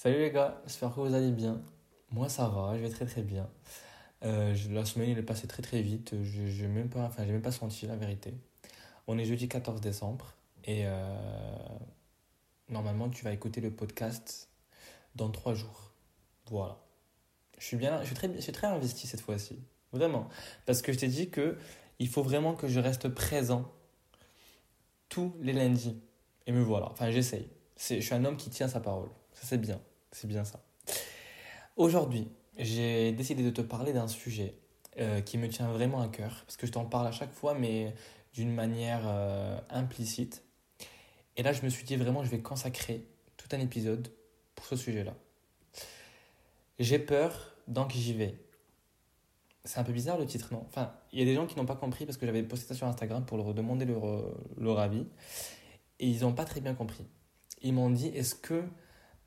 Salut les gars, j'espère que vous allez bien. Moi ça va, je vais très très bien. Euh, la semaine elle est passée très très vite, je n'ai même, pas, enfin, même pas senti la vérité. On est jeudi 14 décembre et euh, normalement tu vas écouter le podcast dans trois jours. Voilà. Je suis bien, je suis très, je suis très investi cette fois-ci, vraiment. Parce que je t'ai dit que il faut vraiment que je reste présent tous les lundis. Et me voilà, enfin j'essaye. Je suis un homme qui tient sa parole, ça c'est bien. C'est bien ça. Aujourd'hui, j'ai décidé de te parler d'un sujet euh, qui me tient vraiment à cœur, parce que je t'en parle à chaque fois, mais d'une manière euh, implicite. Et là, je me suis dit vraiment, je vais consacrer tout un épisode pour ce sujet-là. J'ai peur, donc j'y vais. C'est un peu bizarre le titre, non? Enfin, il y a des gens qui n'ont pas compris parce que j'avais posté ça sur Instagram pour leur demander leur, leur avis. Et ils n'ont pas très bien compris. Ils m'ont dit, est-ce que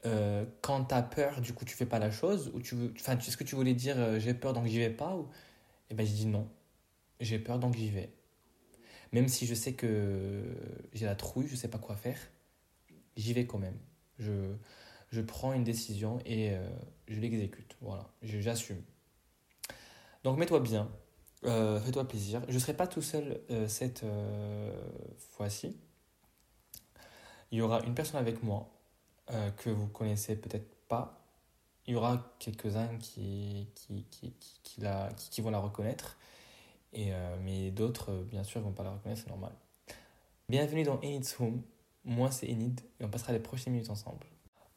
euh, quand tu as peur, du coup, tu fais pas la chose ou tu veux, enfin, est-ce que tu voulais dire euh, j'ai peur donc j'y vais pas ou? Eh ben, je dis non, j'ai peur donc j'y vais. Même si je sais que j'ai la trouille, je sais pas quoi faire, j'y vais quand même. Je, je prends une décision et euh, je l'exécute. Voilà, j'assume. Donc mets-toi bien, fais-toi plaisir. Je ne serai pas tout seul cette fois-ci. Il y aura une personne avec moi euh, que vous connaissez peut-être pas. Il y aura quelques-uns qui, qui, qui, qui, qui, vont la reconnaître, et, euh, mais d'autres, euh, bien sûr, ne vont pas la reconnaître, c'est normal. Bienvenue dans Enid's Home. Moi, c'est Enid, et on passera les prochaines minutes ensemble.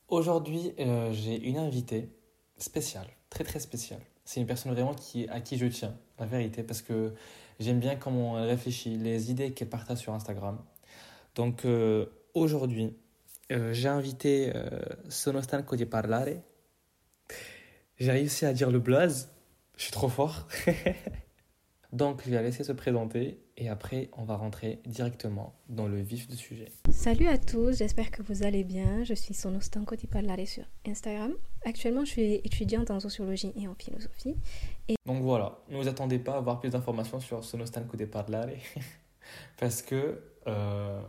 Aujourd'hui, j'ai une invitée spéciale, très très spéciale. C'est une personne vraiment qui, à qui je tiens, la vérité, parce que j'aime bien comment elle réfléchit, les idées qu'elle partage sur Instagram. Donc aujourd'hui, euh, j'ai invité euh, Sonostan Cody Parlare. J'ai réussi à dire le blaze. Je suis trop fort. Donc, je vais la laisser se présenter et après, on va rentrer directement dans le vif du sujet. Salut à tous, j'espère que vous allez bien. Je suis Sonostan Cody Parlare sur Instagram. Actuellement, je suis étudiante en sociologie et en philosophie. Et... Donc voilà, ne vous attendez pas à avoir plus d'informations sur Sonostan Cody Parlare parce que euh,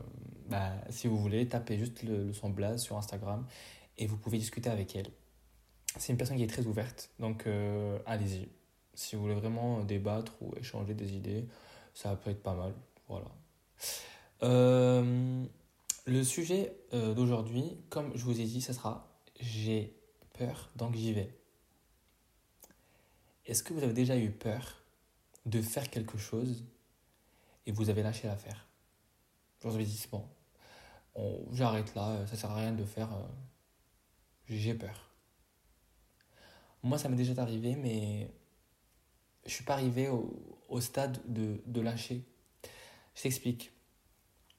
bah, si vous voulez, tapez juste le, son blaze sur Instagram et vous pouvez discuter avec elle. C'est une personne qui est très ouverte, donc euh, allez-y. Si vous voulez vraiment débattre ou échanger des idées, ça peut être pas mal. Voilà. Euh, le sujet euh, d'aujourd'hui, comme je vous ai dit, ce sera j'ai peur, donc j'y vais. Est-ce que vous avez déjà eu peur de faire quelque chose et vous avez lâché l'affaire? Je vous bon, j'arrête là, ça sert à rien de faire. Euh, j'ai peur. Moi, ça m'est déjà arrivé, mais je suis pas arrivé au, stade de, lâcher. Je t'explique.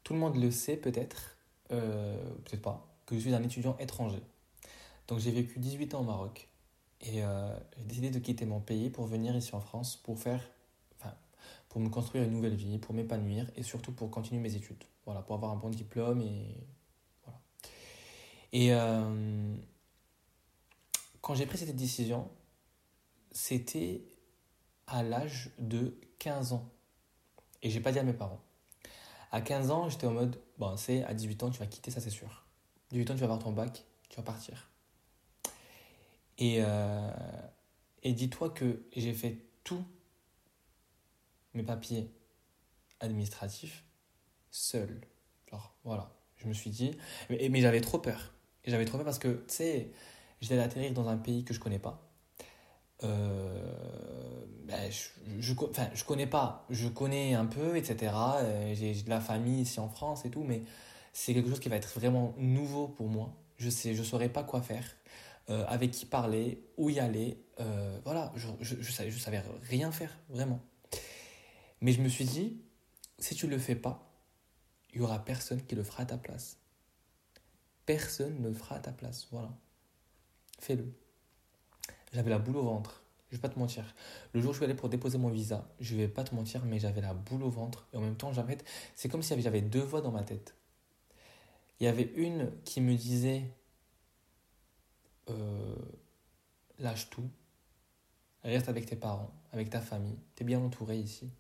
Tout le monde le sait peut-être, euh, peut-être pas, que je suis un étudiant étranger. Donc j'ai vécu 18 ans au Maroc et euh, j'ai décidé de quitter mon pays pour venir ici en France pour faire, pour me construire une nouvelle vie, pour m'épanouir et surtout pour continuer mes études. Voilà, pour avoir un bon diplôme et voilà. Et euh, quand j'ai pris cette décision, c'était à l'âge de 15 ans. Et j'ai pas dit à mes parents. À 15 ans, j'étais en mode, bon, c'est à 18 ans, tu vas quitter, ça c'est sûr. 18 ans, tu vas avoir ton bac, tu vas partir. Et, euh, et dis-toi que j'ai fait tous mes papiers administratifs seul. Alors voilà, je me suis dit, mais, mais j'avais trop peur. J'avais trop peur parce que, tu sais, j'allais atterrir dans un pays que je connais pas. Euh, ben, je, je, enfin, je connais pas, je connais un peu, etc. Euh, j'ai de la famille ici en France et tout, mais c'est quelque chose qui va être vraiment nouveau pour moi. Je sais, je saurais pas quoi faire, euh, avec qui parler, où y aller. voilà, je, je, je, savais, je savais rien faire, vraiment. Mais je me suis dit, si tu le fais pas, il n'y aura personne qui le fera à ta place. Personne ne le fera à ta place. Voilà. Fais-le. J'avais la boule au ventre. Je vais pas te mentir. Le jour où je suis allé pour déposer mon visa, je vais pas te mentir, mais j'avais la boule au ventre. Et en même temps, j'avais, c'est comme si j'avais deux voix dans ma tête. Il y avait une qui me disait euh, lâche tout, reste avec tes parents, avec ta famille, tu es bien entouré ici,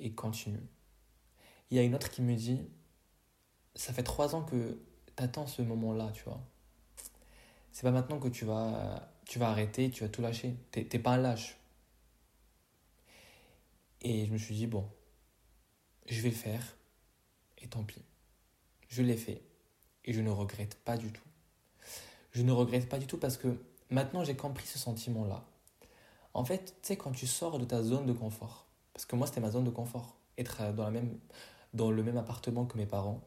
et continue. Il y a une autre qui me dit, ça fait trois ans que t'attends ce moment-là, tu vois. c'est pas maintenant que tu vas, tu vas arrêter, tu vas tout lâcher. T'es pas un lâche. Et je me suis dit, bon, je vais le faire, et tant pis. Je l'ai fait, et je ne regrette pas du tout. Je ne regrette pas du tout parce que maintenant j'ai compris ce sentiment-là. En fait, tu sais, quand tu sors de ta zone de confort, parce que moi c'était ma zone de confort, être dans, le même appartement que mes parents,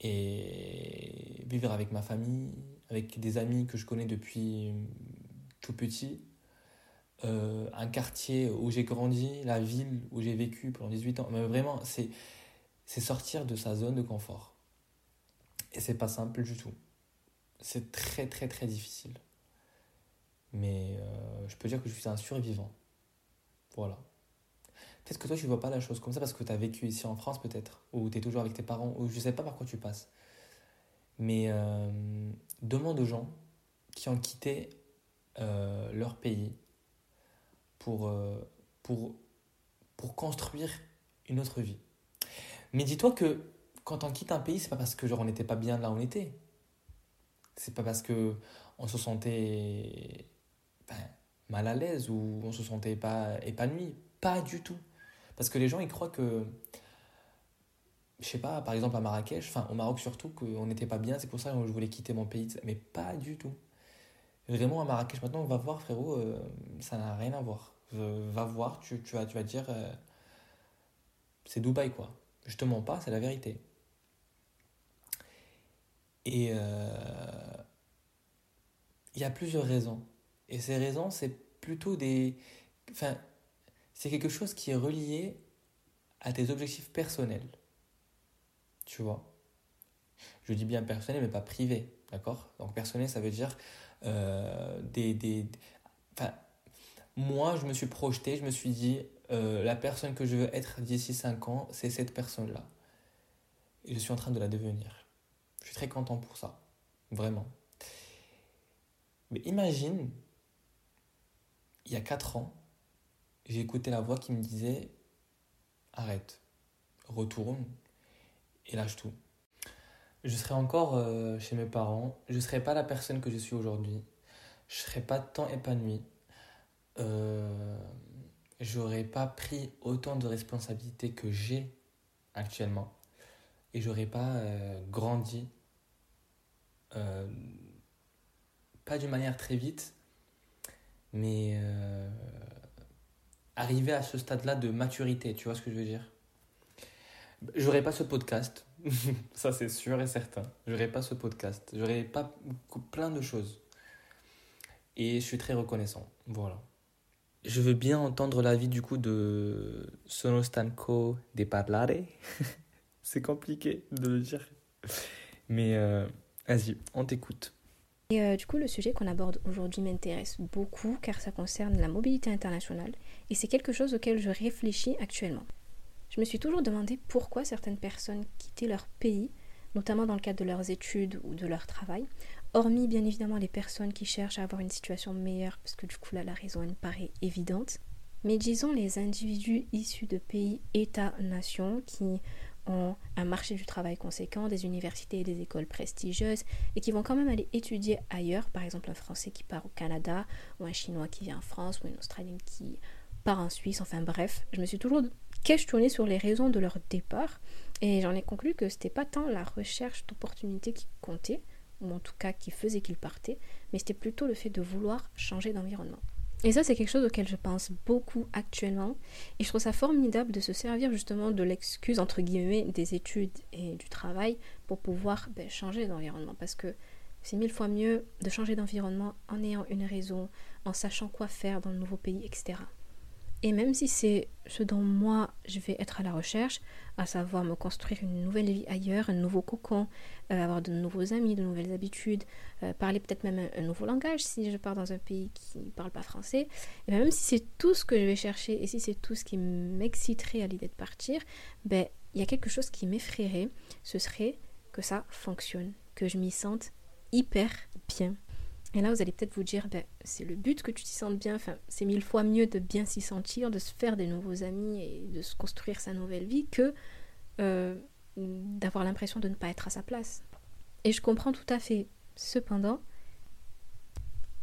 et vivre avec ma famille, avec des amis que je connais depuis tout petit, euh, un quartier où j'ai grandi, la ville où j'ai vécu pendant 18 ans. Mais vraiment, c'est, c'est sortir de sa zone de confort. Et c'est pas simple du tout. C'est très très très difficile. Mais euh, je peux dire que je suis un survivant. Voilà. Peut-être que toi, tu vois pas la chose comme ça parce que tu as vécu ici en France, peut-être, ou tu es toujours avec tes parents, ou je sais pas par quoi tu passes. Mais euh, demande aux gens qui ont quitté euh, leur pays pour, pour, pour construire une autre vie. Mais dis-toi que quand on quitte un pays, c'est pas parce que genre on n'était pas bien là où on était. C'est pas parce que on se sentait ben, mal à l'aise ou on se sentait pas épanoui. Pas du tout. Parce que les gens, ils croient que, je sais pas, par exemple à Marrakech, enfin au Maroc surtout, qu'on n'était pas bien, c'est pour ça que je voulais quitter mon pays. Mais pas du tout. Vraiment à Marrakech, maintenant, va voir, frérot, euh, ça n'a rien à voir. va voir, tu, vas, tu vas dire, euh, c'est Dubaï quoi. Je te mens pas, c'est la vérité. Et euh, il y a plusieurs raisons. Et ces raisons, c'est plutôt des... Enfin, c'est quelque chose qui est relié à tes objectifs personnels. Tu vois? Je dis bien personnel, mais pas privé. D'accord? Donc personnel, ça veut dire euh, des, des... Moi, je me suis projeté, je me suis dit, euh, la personne que je veux être d'ici 5 ans, c'est cette personne-là. Et je suis en train de la devenir. Je suis très content pour ça. Vraiment. Mais imagine, il y a 4 ans, j'ai écouté la voix qui me disait arrête, retourne et lâche tout. Je serai encore euh, chez mes parents, je ne serai pas la personne que je suis aujourd'hui, je ne serai pas tant épanoui, euh, j'aurais pas pris autant de responsabilités que j'ai actuellement. Et j'aurais pas euh, grandi euh, pas d'une manière très vite mais arriver à ce stade-là de maturité, tu vois ce que je veux dire? J'aurais pas ce podcast, ça c'est sûr et certain. J'aurais pas ce podcast, j'aurais pas plein de choses. Et je suis très reconnaissant. Voilà. Je veux bien entendre l'avis du coup de Sono stanco de parlare. C'est compliqué de le dire. Mais euh, vas-y, on t'écoute. Et euh, du coup, le sujet qu'on aborde aujourd'hui m'intéresse beaucoup car ça concerne la mobilité internationale et c'est quelque chose auquel je réfléchis actuellement. Je me suis toujours demandé pourquoi certaines personnes quittaient leur pays, notamment dans le cadre de leurs études ou de leur travail, hormis bien évidemment les personnes qui cherchent à avoir une situation meilleure, parce que du coup là la raison elle me paraît évidente, mais disons les individus issus de pays, États, nations qui un marché du travail conséquent, des universités et des écoles prestigieuses et qui vont quand même aller étudier ailleurs, par exemple un Français qui part au Canada ou un Chinois qui vient en France ou une Australienne qui part en Suisse, enfin bref, je me suis toujours questionnée sur les raisons de leur départ et j'en ai conclu que c'était pas tant la recherche d'opportunités qui comptait, ou en tout cas qui faisait qu'il partait, mais c'était plutôt le fait de vouloir changer d'environnement. Et ça, c'est quelque chose auquel je pense beaucoup actuellement. Et je trouve ça formidable de se servir justement de l'excuse, entre guillemets, des études et du travail pour pouvoir ben, changer d'environnement. Parce que c'est mille fois mieux de changer d'environnement en ayant une raison, en sachant quoi faire dans le nouveau pays, etc. Et même si c'est ce dont moi je vais être à la recherche, à savoir me construire une nouvelle vie ailleurs, un nouveau cocon, euh, avoir de nouveaux amis, de nouvelles habitudes, euh, parler peut-être même un, nouveau langage si je pars dans un pays qui ne parle pas français, et même si c'est tout ce que je vais chercher et si c'est tout ce qui m'exciterait à l'idée de partir, ben il y a quelque chose qui m'effraierait, ce serait que ça fonctionne, que je m'y sente hyper bien. Et là, vous allez peut-être vous dire, ben, c'est le but que tu t'y sentes bien. Enfin, c'est mille fois mieux de bien s'y sentir, de se faire des nouveaux amis et de se construire sa nouvelle vie que euh, d'avoir l'impression de ne pas être à sa place. Et je comprends tout à fait. Cependant,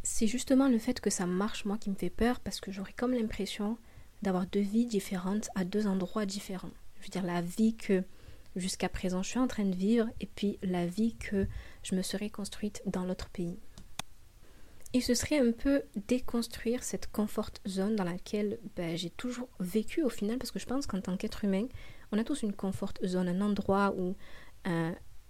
c'est justement le fait que ça marche, moi, qui me fait peur, parce que j'aurais comme l'impression d'avoir deux vies différentes à deux endroits différents. Je veux dire, la vie que jusqu'à présent je suis en train de vivre, et puis la vie que je me serais construite dans l'autre pays. Et ce serait un peu déconstruire cette comfort zone dans laquelle ben, j'ai toujours vécu au final, parce que je pense qu'en tant qu'être humain, on a tous une comfort zone, un endroit où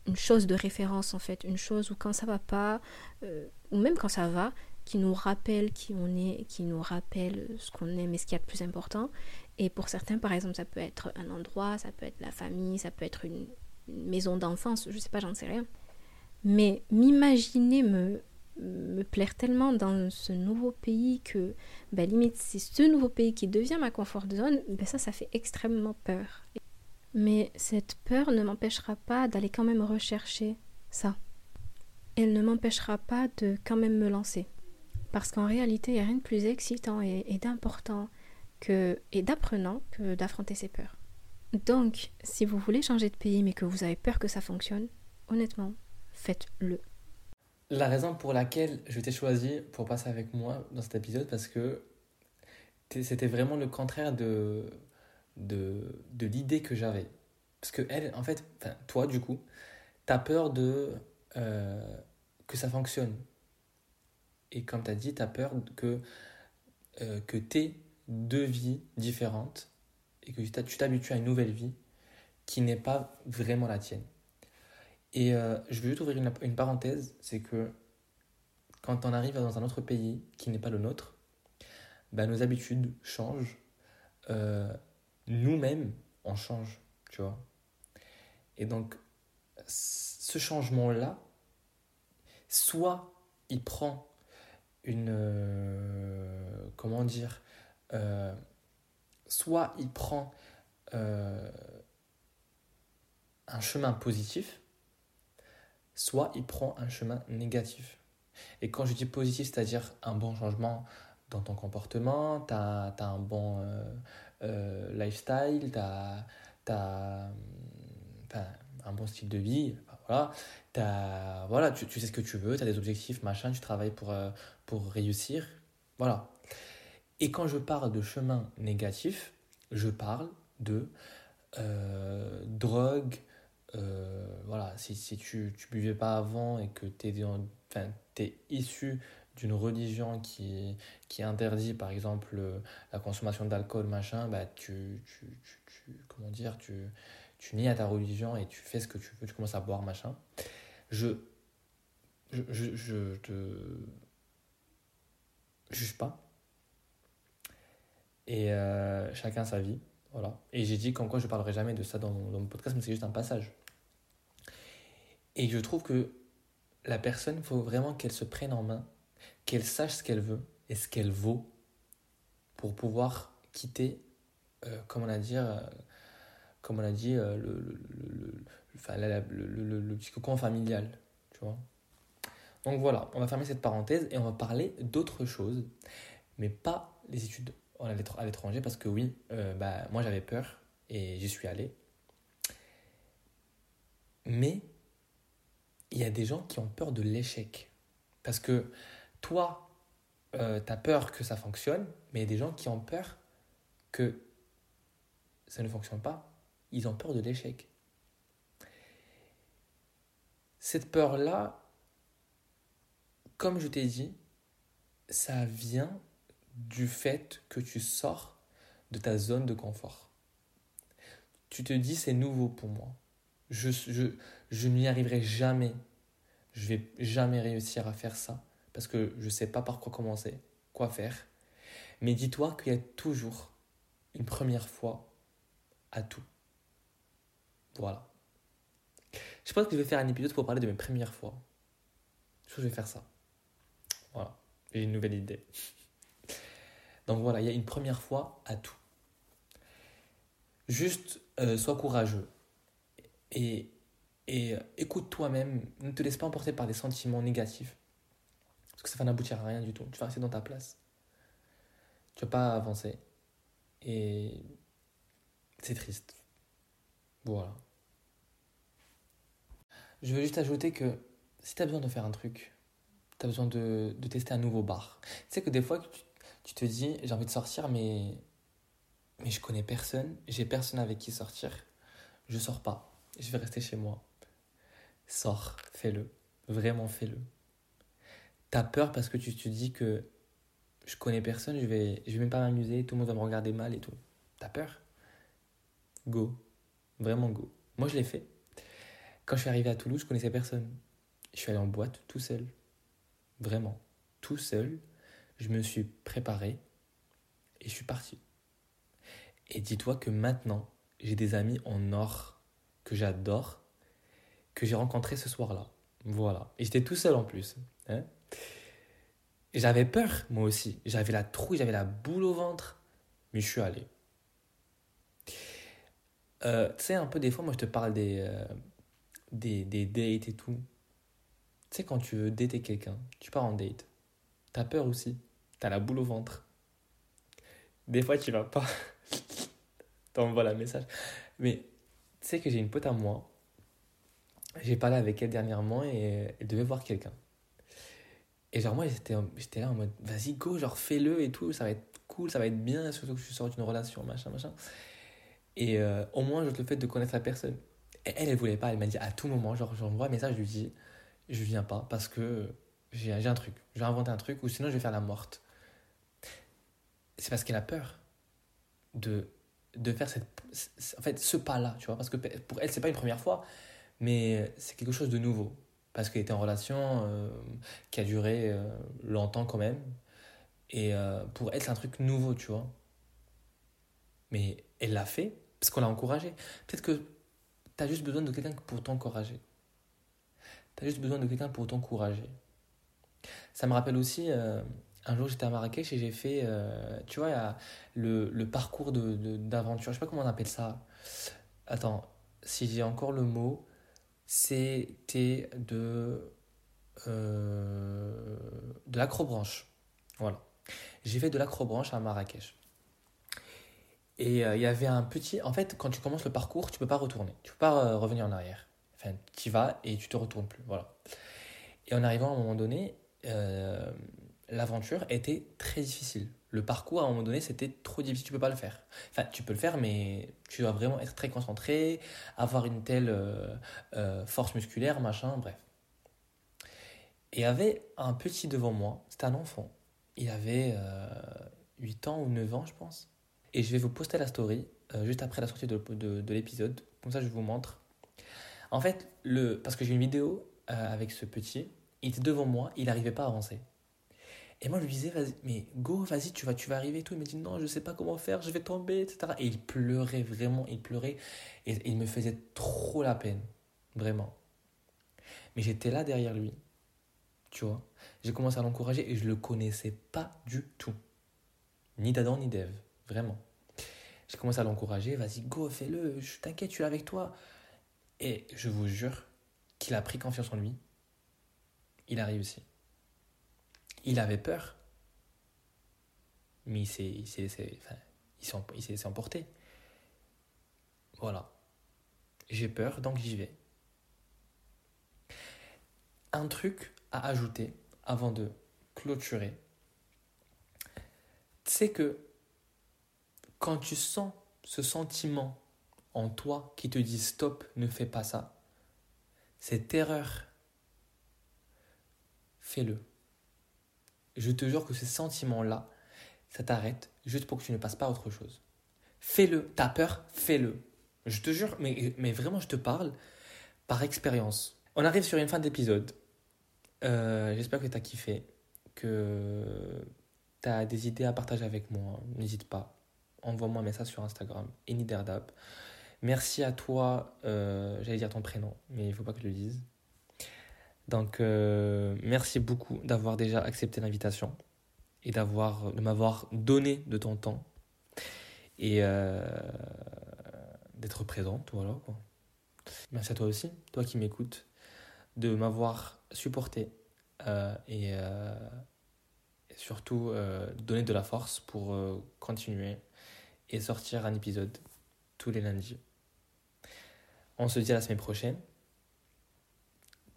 une chose de référence en fait, une chose où quand ça va pas, euh, ou même quand ça va, qui nous rappelle qui on est, qui nous rappelle ce qu'on aime et ce qu'il y a de plus important. Et pour certains, par exemple, ça peut être un endroit, ça peut être la famille, ça peut être une, maison d'enfance, je sais pas, j'en sais rien. Mais m'imaginer me, me plaire tellement dans ce nouveau pays que, ben, limite, c'est ce nouveau pays qui devient ma confort zone, ben, ça, ça fait extrêmement peur. Mais cette peur ne m'empêchera pas d'aller quand même rechercher ça. Elle ne m'empêchera pas de quand même me lancer. Parce qu'en réalité, il n'y a rien de plus excitant et, d'important que, et d'apprenant que d'affronter ses peurs. Donc, si vous voulez changer de pays mais que vous avez peur que ça fonctionne, honnêtement, faites-le. La raison pour laquelle je t'ai choisi pour passer avec moi dans cet épisode, parce que c'était vraiment le contraire de l'idée que j'avais. Parce que elle, en fait, toi du coup, tu as peur de euh, que ça fonctionne. Et comme tu as dit, tu as peur que, euh, que deux vies différentes et que tu t'habitues à une nouvelle vie qui n'est pas vraiment la tienne. Et euh, je veux juste ouvrir une, parenthèse, c'est que quand on arrive dans un autre pays qui n'est pas le nôtre, ben, nos habitudes changent nous-mêmes, on change, tu vois. Et donc, ce changement-là, soit il prend une... Euh, comment dire euh, Soit il prend euh, un chemin positif, soit il prend un chemin négatif. Et quand je dis positif, c'est-à-dire un bon changement dans ton comportement, tu as, un bon euh, lifestyle, tu as, un bon style de vie, voilà, as, voilà tu, sais ce que tu veux, tu as des objectifs, machin, tu travailles pour, euh, pour réussir, voilà. Et quand je parle de chemin négatif, je parle de euh, voilà, si, tu ne buvais pas avant et que tu es, issu d'une religion qui, interdit par exemple la consommation d'alcool, machin, bah tu, tu, comment dire, tu, nies à ta religion et tu fais ce que tu veux, tu commences à boire, machin. Je, je, je, je te juge pas. Et euh, chacun sa vie. Voilà. Et j'ai dit qu'en quoi je parlerai jamais de ça dans, dans mon podcast, mais c'est juste un passage. Et je trouve que la personne, il faut vraiment qu'elle se prenne en main qu'elle sache ce qu'elle veut et ce qu'elle vaut pour pouvoir quitter, euh, comme on a dit, euh, comme on a dit le, le, petit cocon familial. Tu vois Donc voilà, on va fermer cette parenthèse et on va parler d'autres choses, mais pas les études à l'étranger, parce que oui, bah, moi j'avais peur et j'y suis allé. Mais il y a des gens qui ont peur de l'échec. Parce que toi, euh, tu as peur que ça fonctionne, mais il y a des gens qui ont peur que ça ne fonctionne pas. Ils ont peur de l'échec. Cette peur-là, comme je t'ai dit, ça vient du fait que tu sors de ta zone de confort. Tu te dis c'est nouveau pour moi. Je, je, je n'y arriverai jamais. Je vais jamais réussir à faire ça parce que je ne sais pas par quoi commencer, quoi faire. Mais dis-toi qu'il y a toujours une première fois à tout. Voilà. Je pense que je vais faire un épisode pour parler de mes premières fois. Je pense que je vais faire ça. Voilà. J'ai une nouvelle idée. Donc voilà, il y a une première fois à tout. Juste euh, sois courageux et, et écoute toi-même. Ne te laisse pas emporter par des sentiments négatifs. Parce que ça va n'aboutir à rien du tout. Tu vas rester dans ta place. Tu vas pas avancer. Et c'est triste. Voilà. Je veux juste ajouter que si tu as besoin de faire un truc, tu as besoin de, de, tester un nouveau bar. Tu sais que des fois, tu, tu te dis, j'ai envie de sortir, mais, mais je connais personne, j'ai personne avec qui sortir, je sors pas, je vais rester chez moi. Sors, fais-le, vraiment fais-le. T'as peur parce que tu te dis que je connais personne, je vais, je vais même pas m'amuser, tout le monde va me regarder mal et tout. T'as peur? Go, vraiment go. Moi je l'ai fait. Quand je suis arrivé à Toulouse, je connaissais personne. Je suis allé en boîte tout seul. Vraiment, tout seul. Je me suis préparé et je suis parti. Et dis-toi que maintenant, j'ai des amis en or que j'adore, que j'ai rencontrés ce soir-là. Voilà. Et j'étais tout seul en plus. Hein j'avais peur, moi aussi. J'avais la trouille, j'avais la boule au ventre. Mais je suis allé. Euh, tu sais, un peu des fois, moi, je te parle des, euh, des, des dates et tout. Tu sais, quand tu veux dater quelqu'un, tu pars en date. T'as peur aussi. T'as la boule au ventre. Des fois, tu vas pas. T'envoies la message. Mais tu sais que j'ai une pote à moi. J'ai parlé avec elle dernièrement et elle devait voir quelqu'un. Et genre, moi, j'étais là en mode, vas-y, go, genre, fais-le et tout, ça va être cool, ça va être bien, surtout que je sors d'une relation, machin, machin. Et euh, au moins, juste le fait de connaître la personne. Et elle, elle voulait pas, elle m'a dit à tout moment, genre, j'envoie un message, je lui dis, je viens pas parce que j'ai un truc, je vais inventer un truc ou sinon je vais faire la morte. C'est parce qu'elle a peur de, de faire cette, en fait, ce pas-là, tu vois, parce que pour elle, c'est pas une première fois, mais c'est quelque chose de nouveau parce qu'elle était en relation euh, qui a duré euh, longtemps quand même. Et euh, pour elle, c'est un truc nouveau, tu vois. Mais elle l'a fait parce qu'on l'a encouragée. Peut-être que tu as juste besoin de quelqu'un pour t'encourager. Tu as juste besoin de quelqu'un pour t'encourager. Ça me rappelle aussi, un jour j'étais à Marrakech et j'ai fait, tu vois, le, parcours d'aventure. De, d'aventure je sais pas comment on appelle ça. Attends, si j'ai encore le mot c'était de, euh, de l'acrobranche. Voilà. J'ai fait de l'acrobranche à Marrakech. Et euh, il y avait un petit. En fait, quand tu commences le parcours, tu peux pas retourner. Tu peux pas euh, revenir en arrière. Enfin, tu vas et tu te retournes plus. Voilà. Et en arrivant à un moment donné, l'aventure était très difficile le parcours, à un moment donné, c'était trop difficile, tu peux pas le faire. Enfin, tu peux le faire, mais tu dois vraiment être très concentré, avoir une telle euh, euh, force musculaire, machin, bref. Et il y avait un petit devant moi, c'était un enfant. Il avait 8 euh, ans ou 9 ans, je pense. Et je vais vous poster la story juste après la sortie de, de, de l'épisode, comme ça je vous montre. En fait, le, parce que j'ai une vidéo avec ce petit, il était devant moi, il n'arrivait pas à avancer. Et moi, je lui disais, vas mais go, vas-y, tu vas, arriver et tout. Il me dit, non, je sais pas comment faire, je vais tomber, etc. Et il pleurait vraiment, il pleurait. Et, il me faisait trop la peine, vraiment. Mais j'étais là derrière lui, tu vois. J'ai commencé à l'encourager et je le connaissais pas du tout. Ni d'Adam, ni d'Ève, vraiment. J'ai commencé à l'encourager, vas-y, go, fais-le, je t'inquiète, je suis avec toi. Et je vous jure qu'il a pris confiance en lui. Il a réussi. Il avait peur, mais il s'est enfin, emporté. Voilà. J'ai peur, donc j'y vais. Un truc à ajouter avant de clôturer, c'est que quand tu sens ce sentiment en toi qui te dit stop, ne fais pas ça, cette erreur, fais-le. Je te jure que ce sentiment-là, ça t'arrête juste pour que tu ne passes pas à autre chose. Fais-le. T'as peur, fais-le. Je te jure, mais, vraiment, je te parle par expérience. On arrive sur une fin d'épisode. Euh, j'espère que tu as kiffé, que tu as des idées à partager avec moi. N'hésite pas. Envoie-moi un message sur Instagram, Eniderdab. Merci à toi, euh, j'allais dire ton prénom, mais il ne faut pas que je le dise. Donc, euh, merci beaucoup d'avoir déjà accepté l'invitation et d'avoir, de m'avoir donné de ton temps et euh, d'être présente. Quoi. Merci à toi aussi, toi qui m'écoutes, de m'avoir supporté euh, et, surtout donner de la force pour continuer et sortir un épisode tous les lundis. On se dit à la semaine prochaine.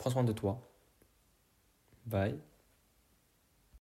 Prends soin de toi. Bye.